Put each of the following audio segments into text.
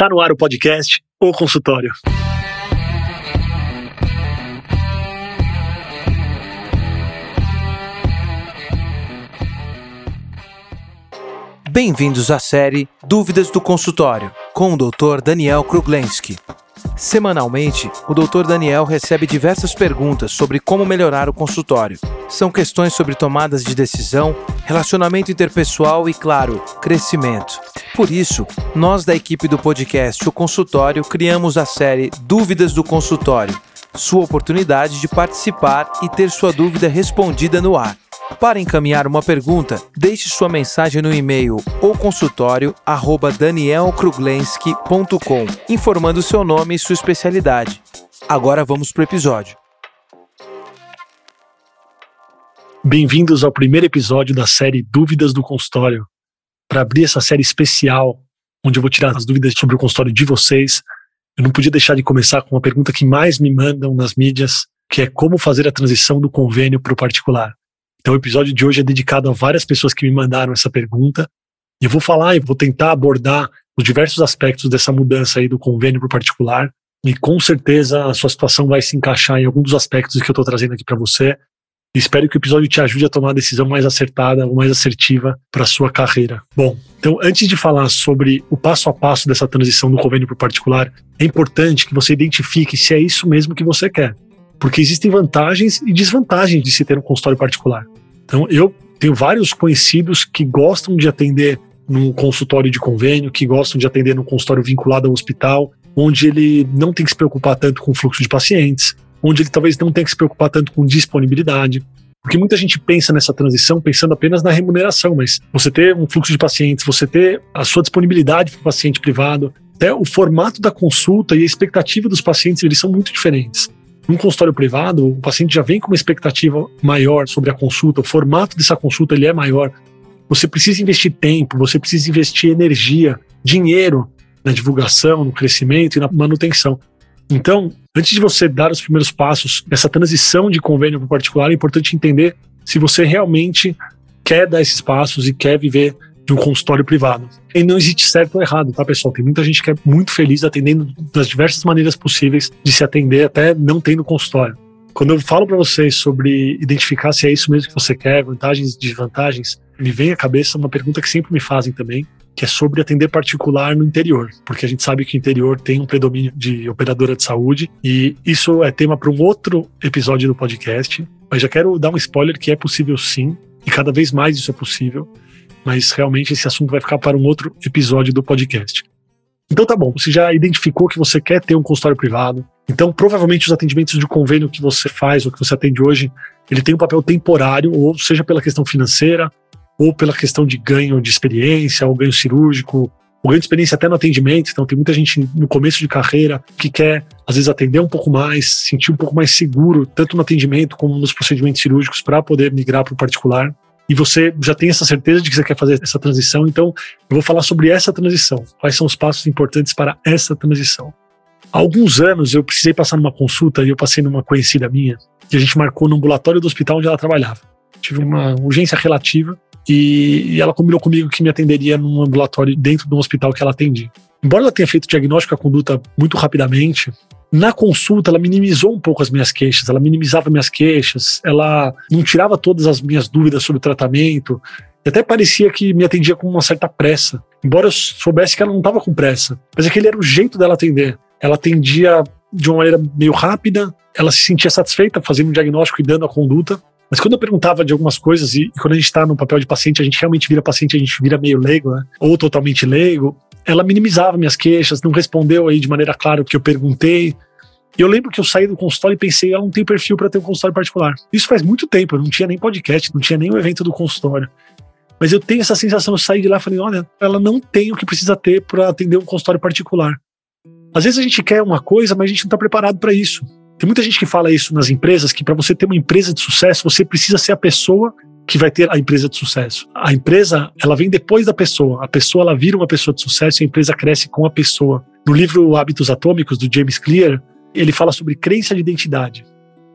Está no ar o podcast O Consultório. Bem-vindos à série Dúvidas do Consultório, com o Dr. Daniel Kruglenski. Semanalmente, o Dr. Daniel recebe diversas perguntas sobre como melhorar o consultório. São questões sobre tomadas de decisão, relacionamento interpessoal e, claro, crescimento. Por isso, nós da equipe do podcast O Consultório criamos a série Dúvidas do Consultório, sua oportunidade de participar e ter sua dúvida respondida no ar. Para encaminhar uma pergunta, deixe sua mensagem no e-mail ou consultório@danielkruglenski.com, informando seu nome e sua especialidade. Agora vamos para o episódio. Bem-vindos ao primeiro episódio da série Dúvidas do Consultório. Para abrir essa série especial, onde eu vou tirar as dúvidas sobre o consultório de vocês, eu não podia deixar de começar com uma pergunta que mais me mandam nas mídias, que é como fazer a transição do convênio para o particular. Então, o episódio de hoje é dedicado a várias pessoas que me mandaram essa pergunta. E eu vou falar e vou tentar abordar os diversos aspectos dessa mudança aí do convênio para o particular. E com certeza a sua situação vai se encaixar em algum dos aspectos que eu estou trazendo aqui para você. Espero que o episódio te ajude a tomar a decisão mais acertada ou mais assertiva para sua carreira. Bom, então antes de falar sobre o passo a passo dessa transição do convênio para o particular, é importante que você identifique se é isso mesmo que você quer porque existem vantagens e desvantagens de se ter um consultório particular. Então, eu tenho vários conhecidos que gostam de atender num consultório de convênio, que gostam de atender num consultório vinculado ao hospital, onde ele não tem que se preocupar tanto com o fluxo de pacientes, onde ele talvez não tenha que se preocupar tanto com disponibilidade. Porque muita gente pensa nessa transição pensando apenas na remuneração, mas você ter um fluxo de pacientes, você ter a sua disponibilidade para o paciente privado, até o formato da consulta e a expectativa dos pacientes, eles são muito diferentes. Num consultório privado, o paciente já vem com uma expectativa maior sobre a consulta, o formato dessa consulta ele é maior. Você precisa investir tempo, você precisa investir energia, dinheiro na divulgação, no crescimento e na manutenção. Então, antes de você dar os primeiros passos nessa transição de convênio para particular, é importante entender se você realmente quer dar esses passos e quer viver de um consultório privado. E não existe certo ou errado, tá, pessoal? Tem muita gente que é muito feliz atendendo das diversas maneiras possíveis de se atender, até não tendo consultório. Quando eu falo para vocês sobre identificar se é isso mesmo que você quer, vantagens e desvantagens, me vem à cabeça uma pergunta que sempre me fazem também, que é sobre atender particular no interior, porque a gente sabe que o interior tem um predomínio de operadora de saúde e isso é tema para um outro episódio do podcast. Mas já quero dar um spoiler que é possível sim, e cada vez mais isso é possível mas realmente esse assunto vai ficar para um outro episódio do podcast. Então tá bom, você já identificou que você quer ter um consultório privado, então provavelmente os atendimentos de convênio que você faz ou que você atende hoje, ele tem um papel temporário, ou seja pela questão financeira, ou pela questão de ganho de experiência, ou ganho cirúrgico, ou ganho de experiência até no atendimento. Então tem muita gente no começo de carreira que quer às vezes atender um pouco mais, sentir um pouco mais seguro, tanto no atendimento como nos procedimentos cirúrgicos para poder migrar para o particular e você já tem essa certeza de que você quer fazer essa transição, então eu vou falar sobre essa transição. Quais são os passos importantes para essa transição? Há alguns anos eu precisei passar numa consulta e eu passei numa conhecida minha e a gente marcou no ambulatório do hospital onde ela trabalhava. Tive uma urgência relativa e, e ela combinou comigo que me atenderia num ambulatório dentro de um hospital que ela atendia. Embora ela tenha feito o diagnóstico da conduta muito rapidamente, na consulta, ela minimizou um pouco as minhas queixas, ela minimizava minhas queixas, ela não tirava todas as minhas dúvidas sobre o tratamento, e até parecia que me atendia com uma certa pressa, embora eu soubesse que ela não estava com pressa, mas aquele era o jeito dela atender. Ela atendia de uma maneira meio rápida, ela se sentia satisfeita fazendo um diagnóstico e dando a conduta, mas quando eu perguntava de algumas coisas, e, quando a gente está no papel de paciente, a gente realmente vira paciente, a gente vira meio leigo, né? ou totalmente leigo, ela minimizava minhas queixas, não respondeu aí de maneira clara o que eu perguntei. E eu lembro que eu saí do consultório e pensei, ela não tem perfil para ter um consultório particular. Isso faz muito tempo, eu não tinha nem podcast, não tinha nem o evento do consultório. Mas eu tenho essa sensação, eu saí de lá e falei, olha, ela não tem o que precisa ter para atender um consultório particular. Às vezes a gente quer uma coisa, mas a gente não está preparado para isso. Tem muita gente que fala isso nas empresas, que para você ter uma empresa de sucesso, você precisa ser a pessoa que vai ter a empresa de sucesso. A empresa, ela vem depois da pessoa. A pessoa, ela vira uma pessoa de sucesso e a empresa cresce com a pessoa. No livro Hábitos Atômicos, do James Clear, ele fala sobre crença de identidade.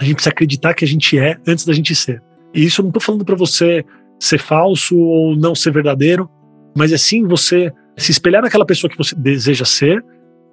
A gente precisa acreditar que a gente é antes da gente ser. E isso eu não estou falando para você ser falso ou não ser verdadeiro, mas é sim você se espelhar naquela pessoa que você deseja ser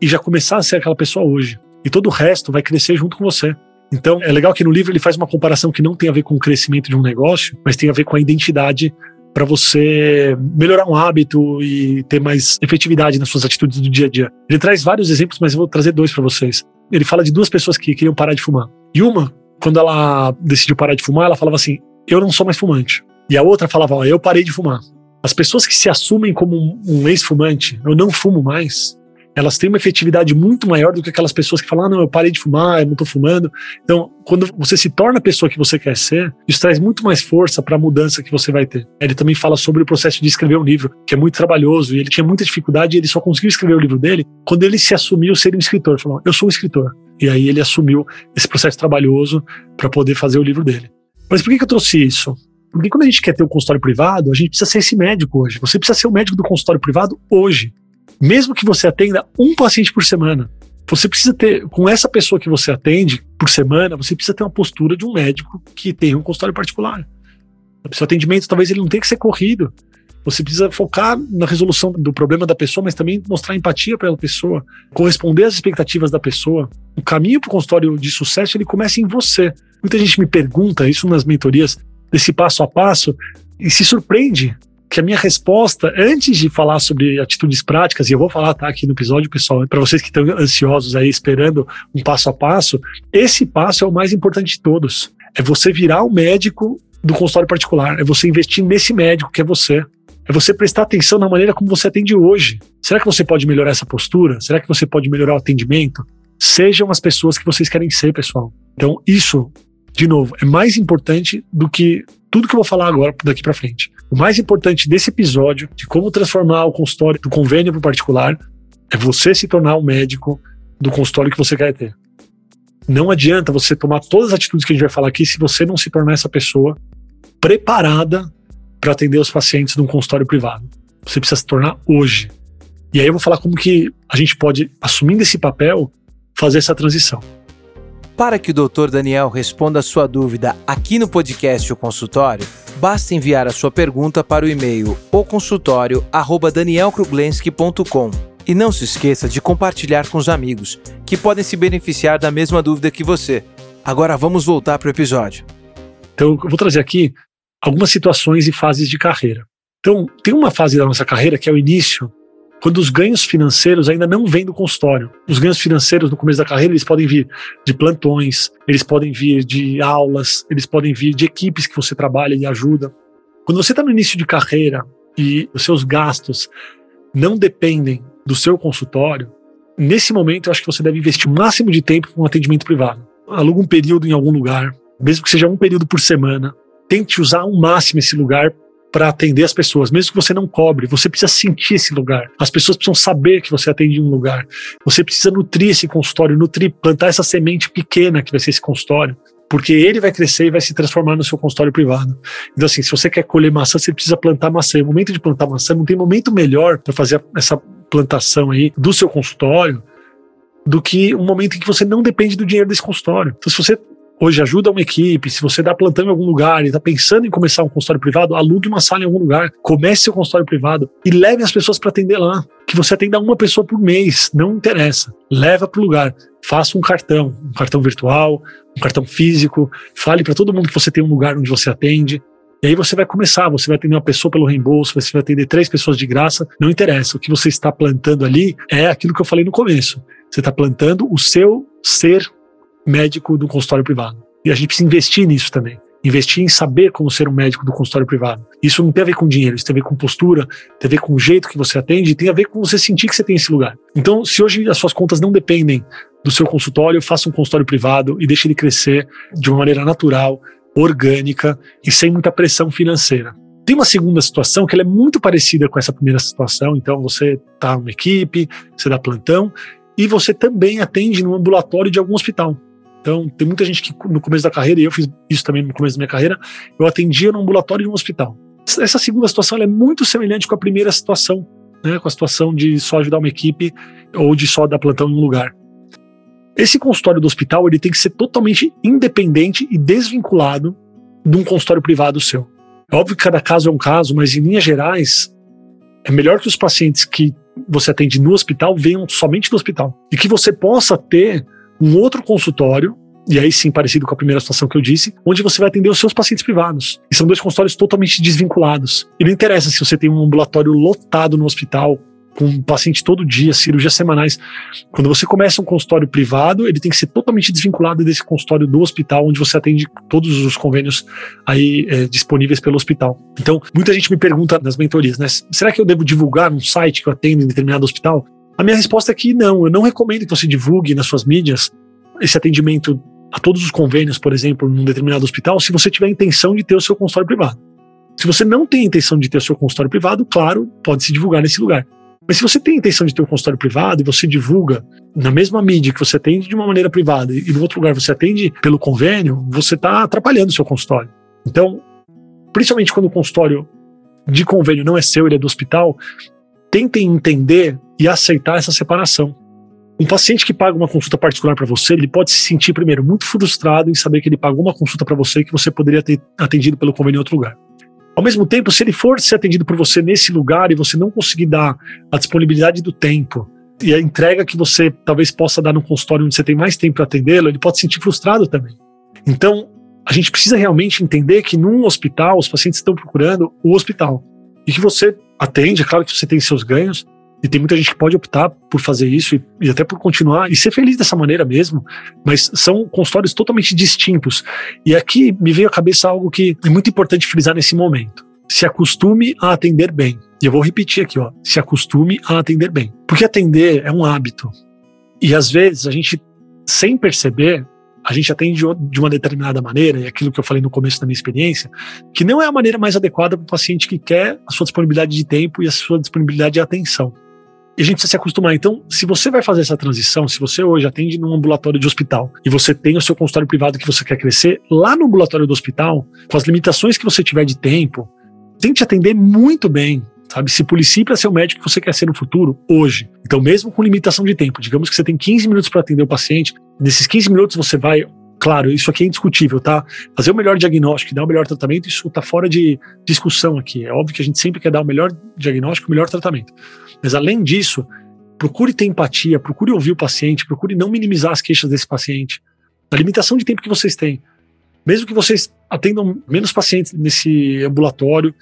e já começar a ser aquela pessoa hoje. E todo o resto vai crescer junto com você. Então, é legal que no livro ele faz uma comparação que não tem a ver com o crescimento de um negócio, mas tem a ver com a identidade para você melhorar um hábito e ter mais efetividade nas suas atitudes do dia a dia. Ele traz vários exemplos, mas eu vou trazer dois para vocês. Ele fala de duas pessoas que queriam parar de fumar. E uma, quando ela decidiu parar de fumar, ela falava assim: Eu não sou mais fumante. E a outra falava: Eu parei de fumar. As pessoas que se assumem como um ex-fumante, eu não fumo mais, elas têm uma efetividade muito maior do que aquelas pessoas que falam, ah, não, eu parei de fumar, eu não tô fumando. Então, quando você se torna a pessoa que você quer ser, isso traz muito mais força para a mudança que você vai ter. Ele também fala sobre o processo de escrever um livro, que é muito trabalhoso, e ele tinha muita dificuldade, e ele só conseguiu escrever o livro dele quando ele se assumiu ser um escritor. Falou, eu sou um escritor. E aí ele assumiu esse processo trabalhoso para poder fazer o livro dele. Mas por que, que eu trouxe isso? Porque quando a gente quer ter um consultório privado, a gente precisa ser esse médico hoje. Você precisa ser o médico do consultório privado hoje mesmo que você atenda um paciente por semana, você precisa ter, com essa pessoa que você atende por semana, você precisa ter uma postura de um médico que tem um consultório particular. O seu atendimento talvez ele não tenha que ser corrido. Você precisa focar na resolução do problema da pessoa, mas também mostrar empatia para a pessoa, corresponder às expectativas da pessoa. O caminho para o consultório de sucesso ele começa em você. Muita gente me pergunta isso nas mentorias desse passo a passo e se surpreende que a minha resposta, antes de falar sobre atitudes práticas, e eu vou falar tá, aqui no episódio, pessoal, para vocês que estão ansiosos aí, esperando um passo a passo, esse passo é o mais importante de todos. É você virar o médico do consultório particular, é você investir nesse médico que é você. É você prestar atenção na maneira como você atende hoje. Será que você pode melhorar essa postura? Será que você pode melhorar o atendimento? Sejam as pessoas que vocês querem ser, pessoal. Então, isso, de novo, é mais importante do que tudo que eu vou falar agora daqui para frente. O mais importante desse episódio, de como transformar o consultório do convênio para o particular, é você se tornar o médico do consultório que você quer ter. Não adianta você tomar todas as atitudes que a gente vai falar aqui se você não se tornar essa pessoa preparada para atender os pacientes num consultório privado. Você precisa se tornar hoje. E aí eu vou falar como que a gente pode, assumindo esse papel, fazer essa transição. Para que o Dr. Daniel responda a sua dúvida aqui no podcast O Consultório, basta enviar a sua pergunta para o e-mail oconsultório@danielkruglenski.com. E não se esqueça de compartilhar com os amigos, que podem se beneficiar da mesma dúvida que você. Agora vamos voltar para o episódio. Então, eu vou trazer aqui algumas situações e fases de carreira. Então, tem uma fase da nossa carreira que é o início, quando os ganhos financeiros ainda não vêm do consultório. Os ganhos financeiros no começo da carreira, eles podem vir de plantões, eles podem vir de aulas, eles podem vir de equipes que você trabalha e ajuda. Quando você está no início de carreira e os seus gastos não dependem do seu consultório, nesse momento eu acho que você deve investir o máximo de tempo com um atendimento privado. Aluga um período em algum lugar, mesmo que seja um período por semana. Tente usar ao máximo esse lugar para atender as pessoas, mesmo que você não cobre, você precisa sentir esse lugar. As pessoas precisam saber que você atende um lugar. Você precisa nutrir esse consultório, nutrir, plantar essa semente pequena que vai ser esse consultório, porque ele vai crescer e vai se transformar no seu consultório privado. Então, assim, se você quer colher maçã, você precisa plantar maçã. E o momento de plantar maçã não tem momento melhor para fazer essa plantação aí do seu consultório do que um momento em que você não depende do dinheiro desse consultório. Então, se você hoje ajuda uma equipe, se você dá plantão em algum lugar e está pensando em começar um consultório privado, alugue uma sala em algum lugar, comece seu consultório privado e leve as pessoas para atender lá. Que você atenda uma pessoa por mês, não interessa. Leva para o lugar. Faça um cartão, um cartão virtual, um cartão físico. Fale para todo mundo que você tem um lugar onde você atende. E aí você vai começar, você vai atender uma pessoa pelo reembolso, você vai atender três pessoas de graça, não interessa. O que você está plantando ali é aquilo que eu falei no começo. Você está plantando o seu ser médico do consultório privado. E a gente precisa investir nisso também. Investir em saber como ser um médico do consultório privado. Isso não tem a ver com dinheiro, isso tem a ver com postura, tem a ver com o jeito que você atende, tem a ver com você sentir que você tem esse lugar. Então, se hoje as suas contas não dependem do seu consultório, faça um consultório privado e deixe ele crescer de uma maneira natural, orgânica e sem muita pressão financeira. Tem uma segunda situação que é muito parecida com essa primeira situação. Então, você está numa equipe, você dá plantão e você também atende no ambulatório de algum hospital. Então, tem muita gente que no começo da carreira, e eu fiz isso também no começo da minha carreira, eu atendia no ambulatório de um hospital. Essa segunda situação é muito semelhante com a primeira situação, né, com a situação de só ajudar uma equipe ou de só dar plantão em um lugar. Esse consultório do hospital ele tem que ser totalmente independente e desvinculado de um consultório privado seu. É óbvio que cada caso é um caso, mas em linhas gerais, é melhor que os pacientes que você atende no hospital venham somente do hospital. E que você possa ter um outro consultório, e aí sim parecido com a primeira situação que eu disse, onde você vai atender os seus pacientes privados. E são dois consultórios totalmente desvinculados. E não interessa se você tem um ambulatório lotado no hospital, com um paciente todo dia, cirurgias semanais. Quando você começa um consultório privado, ele tem que ser totalmente desvinculado desse consultório do hospital, onde você atende todos os convênios aí é, disponíveis pelo hospital. Então, muita gente me pergunta nas mentorias, né? Será que eu devo divulgar um site que eu atendo em determinado hospital? A minha resposta é que não, eu não recomendo que você divulgue nas suas mídias esse atendimento a todos os convênios, por exemplo, num determinado hospital, se você tiver a intenção de ter o seu consultório privado. Se você não tem a intenção de ter o seu consultório privado, claro, pode se divulgar nesse lugar. Mas se você tem a intenção de ter um consultório privado e você divulga na mesma mídia que você atende de uma maneira privada e no outro lugar você atende pelo convênio, você está atrapalhando o seu consultório. Então, principalmente quando o consultório de convênio não é seu, ele é do hospital, tentem entender e aceitar essa separação. Um paciente que paga uma consulta particular para você, ele pode se sentir, primeiro, muito frustrado em saber que ele pagou uma consulta para você que você poderia ter atendido pelo convênio em outro lugar. Ao mesmo tempo, se ele for ser atendido por você nesse lugar e você não conseguir dar a disponibilidade do tempo e a entrega que você talvez possa dar no consultório onde você tem mais tempo para atendê-lo, ele pode se sentir frustrado também. Então, a gente precisa realmente entender que num hospital os pacientes estão procurando o hospital e que você atende, é claro que você tem seus ganhos, e tem muita gente que pode optar por fazer isso e, e, até por continuar e ser feliz dessa maneira mesmo, mas são consultórios totalmente distintos. E aqui me veio à cabeça algo que é muito importante frisar nesse momento. Se acostume a atender bem. E eu vou repetir aqui, ó. Se acostume a atender bem. Porque atender é um hábito. E às vezes a gente, sem perceber, a gente atende de uma determinada maneira, e aquilo que eu falei no começo da minha experiência, que não é a maneira mais adequada para o paciente que quer a sua disponibilidade de tempo e a sua disponibilidade de atenção. E a gente precisa se acostumar. Então, se você vai fazer essa transição, se você hoje atende num ambulatório de hospital e você tem o seu consultório privado que você quer crescer, lá no ambulatório do hospital, com as limitações que você tiver de tempo, tente atender muito bem, sabe? Se policie para ser o médico que você quer ser no futuro, hoje. Então, mesmo com limitação de tempo, digamos que você tem 15 minutos para atender o paciente, nesses 15 minutos você vai claro, isso aqui é indiscutível, tá? Fazer o melhor diagnóstico e dar o melhor tratamento, isso está fora de discussão aqui. É óbvio que a gente sempre quer dar o melhor diagnóstico, o melhor tratamento. Mas além disso, procure ter empatia, procure ouvir o paciente, procure não minimizar as queixas desse paciente. A limitação de tempo que vocês têm. Mesmo que vocês atendam menos pacientes nesse ambulatório,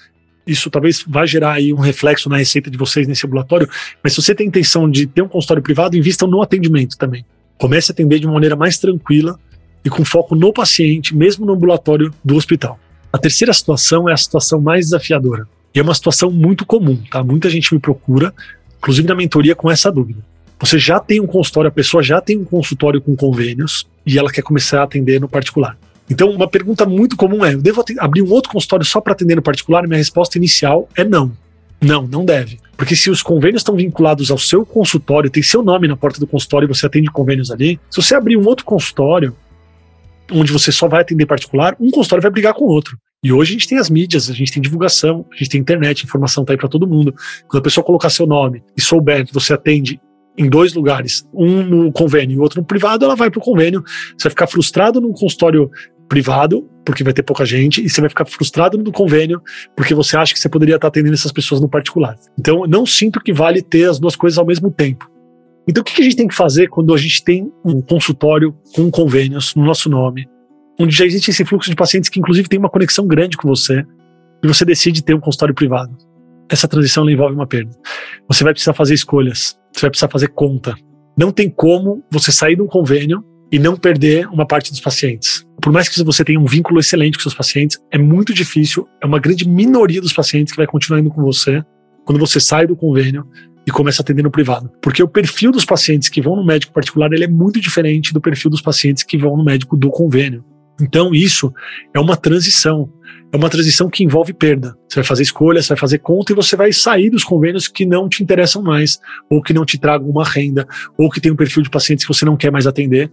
isso talvez vá gerar aí um reflexo na receita de vocês nesse ambulatório, mas se você tem intenção de ter um consultório privado, invistam no atendimento também. Comece a atender de uma maneira mais tranquila e com foco no paciente, mesmo no ambulatório do hospital. A terceira situação é a situação mais desafiadora. E é uma situação muito comum, tá? Muita gente me procura, inclusive na mentoria, com essa dúvida. Você já tem um consultório, a pessoa já tem um consultório com convênios e ela quer começar a atender no particular. Então, uma pergunta muito comum é: eu devo abrir um outro consultório só para atender no particular? Minha resposta inicial é não. Não, não deve. Porque se os convênios estão vinculados ao seu consultório, tem seu nome na porta do consultório e você atende convênios ali, se você abrir um outro consultório, onde você só vai atender particular, um consultório vai brigar com o outro. E hoje a gente tem as mídias, a gente tem divulgação, a gente tem internet, a informação tá aí para todo mundo. Quando a pessoa colocar seu nome e souber que você atende em dois lugares, um no convênio e outro no privado, ela vai para o convênio. Você vai ficar frustrado num consultório privado, porque vai ter pouca gente, e você vai ficar frustrado no convênio, porque você acha que você poderia estar atendendo essas pessoas no particular. Então, não sinto que vale ter as duas coisas ao mesmo tempo. Então, o que a gente tem que fazer quando a gente tem um consultório com convênios no nosso nome, onde já existe esse fluxo de pacientes que, inclusive, tem uma conexão grande com você, e você decide ter um consultório privado? Essa transição envolve uma perda. Você vai precisar fazer escolhas, você vai precisar fazer conta. Não tem como você sair de um convênio e não perder uma parte dos pacientes. Por mais que você tenha um vínculo excelente com seus pacientes, é muito difícil, é uma grande minoria dos pacientes que vai continuar indo com você quando você sai do convênio e começa a atender no privado. Porque o perfil dos pacientes que vão no médico particular ele é muito diferente do perfil dos pacientes que vão no médico do convênio. Então, isso é uma transição. É uma transição que envolve perda. Você vai fazer escolhas, você vai fazer conta e você vai sair dos convênios que não te interessam mais, ou que não te tragam uma renda, ou que tem um perfil de pacientes que você não quer mais atender.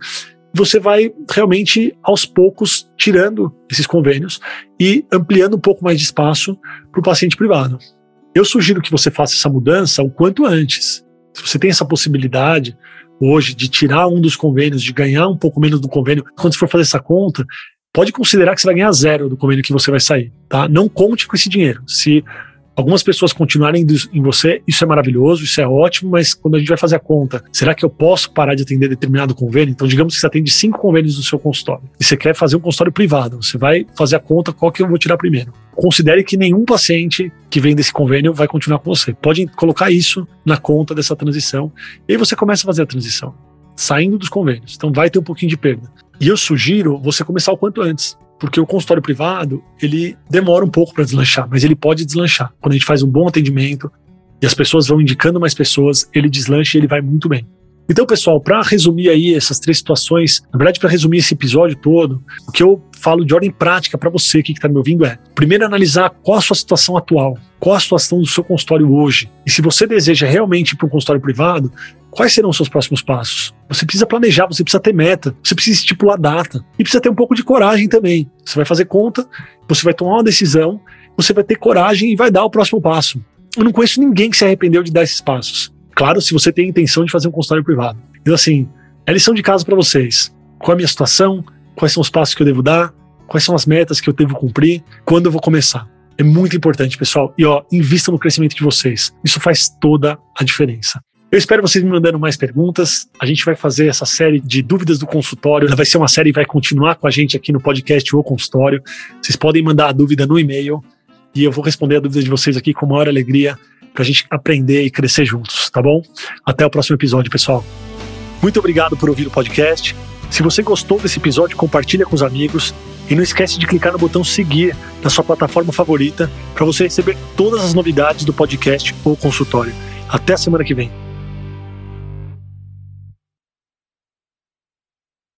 Você vai realmente, aos poucos, tirando esses convênios e ampliando um pouco mais de espaço para o paciente privado. Eu sugiro que você faça essa mudança o quanto antes. Se você tem essa possibilidade hoje de tirar um dos convênios, de ganhar um pouco menos do convênio, quando você for fazer essa conta, pode considerar que você vai ganhar zero do convênio que você vai sair, tá? Não conte com esse dinheiro. Se Algumas pessoas continuarem em você, isso é maravilhoso, isso é ótimo, mas quando a gente vai fazer a conta, será que eu posso parar de atender determinado convênio? Então, digamos que você atende cinco convênios no seu consultório e você quer fazer um consultório privado, você vai fazer a conta qual que eu vou tirar primeiro. Considere que nenhum paciente que vem desse convênio vai continuar com você. Pode colocar isso na conta dessa transição e aí você começa a fazer a transição, saindo dos convênios. Então, vai ter um pouquinho de perda. E eu sugiro você começar o quanto antes. Porque o consultório privado, ele demora um pouco para deslanchar, mas ele pode deslanchar. Quando a gente faz um bom atendimento e as pessoas vão indicando mais pessoas, ele deslancha e ele vai muito bem. Então, pessoal, para resumir aí essas três situações, na verdade, para resumir esse episódio todo, o que eu falo de ordem prática para você que está me ouvindo é: primeiro, analisar qual a sua situação atual, qual a situação do seu consultório hoje. E se você deseja realmente ir para um consultório privado, quais serão os seus próximos passos? Você precisa planejar, você precisa ter meta, você precisa estipular data e precisa ter um pouco de coragem também. Você vai fazer conta, você vai tomar uma decisão, você vai ter coragem e vai dar o próximo passo. Eu não conheço ninguém que se arrependeu de dar esses passos. Claro, se você tem a intenção de fazer um consultório privado. Então, assim, é lição de casa para vocês. Qual é a minha situação? Quais são os passos que eu devo dar? Quais são as metas que eu devo cumprir? Quando eu vou começar? É muito importante, pessoal. E ó, invista no crescimento de vocês. Isso faz toda a diferença. Eu espero vocês me mandando mais perguntas. A gente vai fazer essa série de dúvidas do consultório. Vai ser uma série que vai continuar com a gente aqui no podcast O Consultório. Vocês podem mandar a dúvida no e-mail e eu vou responder a dúvida de vocês aqui com maior alegria para a gente aprender e crescer juntos, tá bom? Até o próximo episódio, pessoal. Muito obrigado por ouvir o podcast. Se você gostou desse episódio, compartilha com os amigos e não esquece de clicar no botão seguir na sua plataforma favorita para você receber todas as novidades do podcast ou consultório. Até a semana que vem.